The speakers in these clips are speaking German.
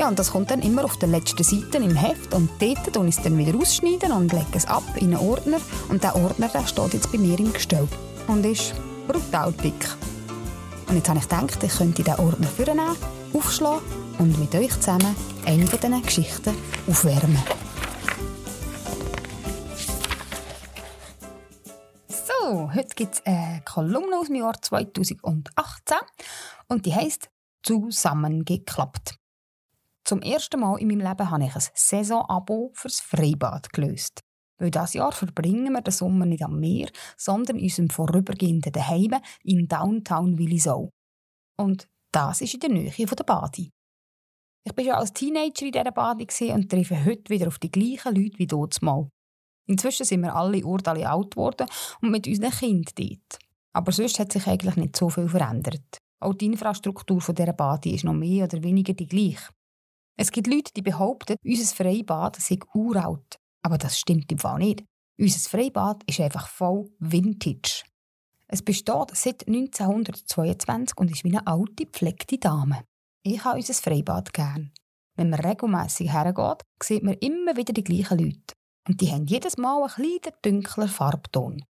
Ja, und das kommt dann immer auf der letzten Seite im Heft und dort und ich es dann wieder ausschneiden und lege es ab in einen Ordner und der Ordner der steht jetzt bei mir im Gestell und ist brutal dick. Und jetzt habe ich gedacht, ich könnte diesen Ordner vornehmen, aufschlagen und mit euch zusammen eine von diesen Geschichten aufwärmen. So, heute gibt es eine Kolumne aus dem Jahr 2018 und die heisst «Zusammengeklappt». Zum ersten Mal in meinem Leben habe ich ein Saisonabo fürs Freibad gelöst. Weil dieses Jahr verbringen wir den Sommer nicht am Meer, sondern in unserem vorübergehenden Heim in Downtown Willisau. Und das ist in der Nähe der Badi. Ich war schon als Teenager in dieser Badi und treffe heute wieder auf die gleichen Leute wie dort mal. Inzwischen sind wir alle Urteile alt geworden und mit unseren Kindern dort. Aber sonst hat sich eigentlich nicht so viel verändert. Auch die Infrastruktur dieser Badi ist noch mehr oder weniger die gleiche. Es gibt Leute, die behaupten, unser Freibad sei uralt. Aber das stimmt im Fall nicht. Unser Freibad ist einfach voll Vintage. Es besteht seit 1922 und ist wie eine alte, gepflegte Dame. Ich habe unser Freibad gern. Wenn man regelmässig hergeht, sieht man immer wieder die gleichen Leute. Und die haben jedes Mal einen kleinen, dunklen Farbton.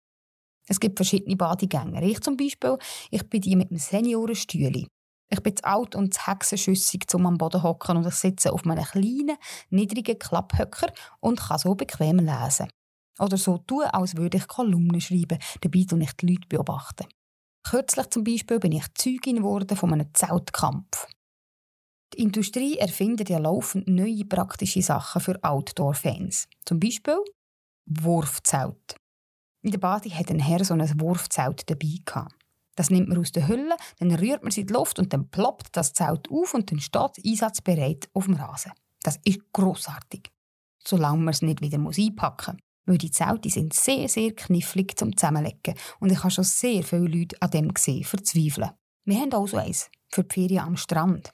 Es gibt verschiedene Badegänger. Ich zum Beispiel, ich bin die mit einem Seniorenstühle. Ich bin zu alt und zu hexenschüssig, um am Boden hocken und ich sitze auf einem kleinen, niedrigen Klapphöcker und kann so bequem lesen. Oder so tun, als würde ich Kolumnen schreiben, dabei und ich die Leute beobachten. Kürzlich zum Beispiel bin ich Zeugin geworden von einem Zeltkampf. Die Industrie erfindet ja laufend neue praktische Sachen für Outdoor-Fans. Zum Beispiel Wurfzelt. In der Badi hat ein Herr so ein Wurfzelt dabei gehabt. Das nimmt man aus der Hülle, dann rührt man sie in die Luft und dann ploppt das Zelt auf und dann steht einsatzbereit auf dem Rasen. Das ist grossartig. Solange man es nicht wieder einpacken muss. Weil die Zelte sind sehr, sehr knifflig zum Zusammenlegen und ich habe schon sehr viele Leute an dem gesehen, verzweifeln. Wir haben auch so eins für die Ferien am Strand.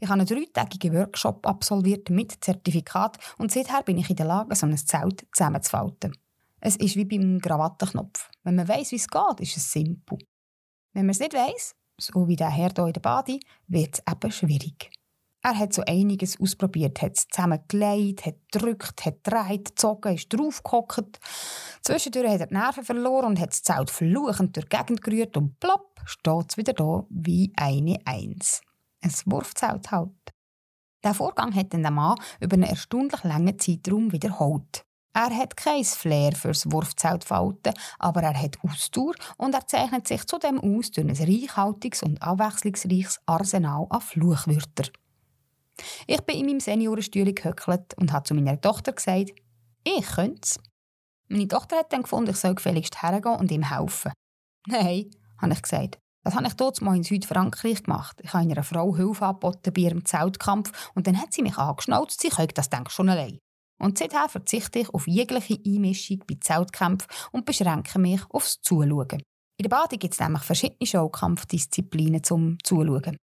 Ich habe einen dreitägigen Workshop absolviert mit Zertifikat und seither bin ich in der Lage, so ein Zelt zusammenzufalten. Es ist wie beim Krawattenknopf. Wenn man weiß, wie es geht, ist es simpel. Wenn man es nicht weiss, so wie der Herr hier in der Badi, wird es eben schwierig. Er hat so einiges ausprobiert, hat es zusammengelegt, hat gedrückt, hat gedreht, gezogen, ist draufgehockt. Zwischendurch hat er die Nerven verloren und hat das Zelt fluchend durch die Gegend gerührt und plopp, steht es wieder da wie eine Eins. Ein Wurfzelt halt. Der Vorgang hat dann der Mann über einen erstaunlich langen Zeitraum wiederholt. Er hat kein Flair fürs Wurfzeltfalten, aber er hat Ausdauer und er zeichnet sich zudem aus durch ein reichhaltiges und abwechslungsreiches Arsenal an Fluchwörtern. Ich bin in meinem Seniorenstühle gehöckelt und habe zu meiner Tochter gesagt, ich könnte es. Meine Tochter hat dann gefunden, ich soll gefälligst hergehen und ihm helfen. Nein, habe ich gesagt. Das habe ich dort mal in Südfrankreich gemacht. Ich habe einer Frau Hilfe angeboten bei ihrem Zeltkampf und dann hat sie mich angeschnauzt, sie könnte das denke schon allein. Und seither verzichte ich auf jegliche Einmischung bei Zeltkämpfen und beschränke mich aufs Zuschauen. In der Bade gibt es nämlich verschiedene Showkampfdisziplinen zum Zuschauen.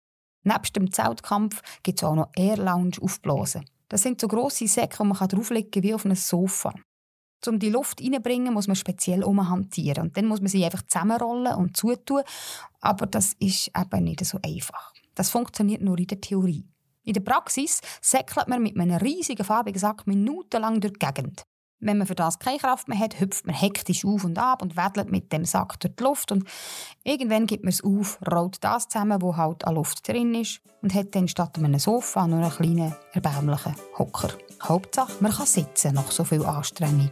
Neben dem Zeltkampf gibt es auch noch Air Lounge aufblasen. Das sind so grosse Säcke, die man drauflegen kann wie auf einem Sofa. Um die Luft reinzubringen, muss man speziell umhantieren. Und dann muss man sie einfach zusammenrollen und zutun. Aber das ist eben nicht so einfach. Das funktioniert nur in der Theorie. In der Praxis säckelt man mit einem riesigen farbigen Sack minutenlang durch die Gegend. Wenn man für das keine Kraft mehr hat, hüpft man hektisch auf und ab und wedelt mit dem Sack durch die Luft und irgendwann gibt man es auf, rollt das zusammen, wo halt an Luft drin ist und hat dann statt einem Sofa nur einen kleinen, erbärmlichen Hocker. Hauptsache, man kann sitzen nach so viel Anstrengung.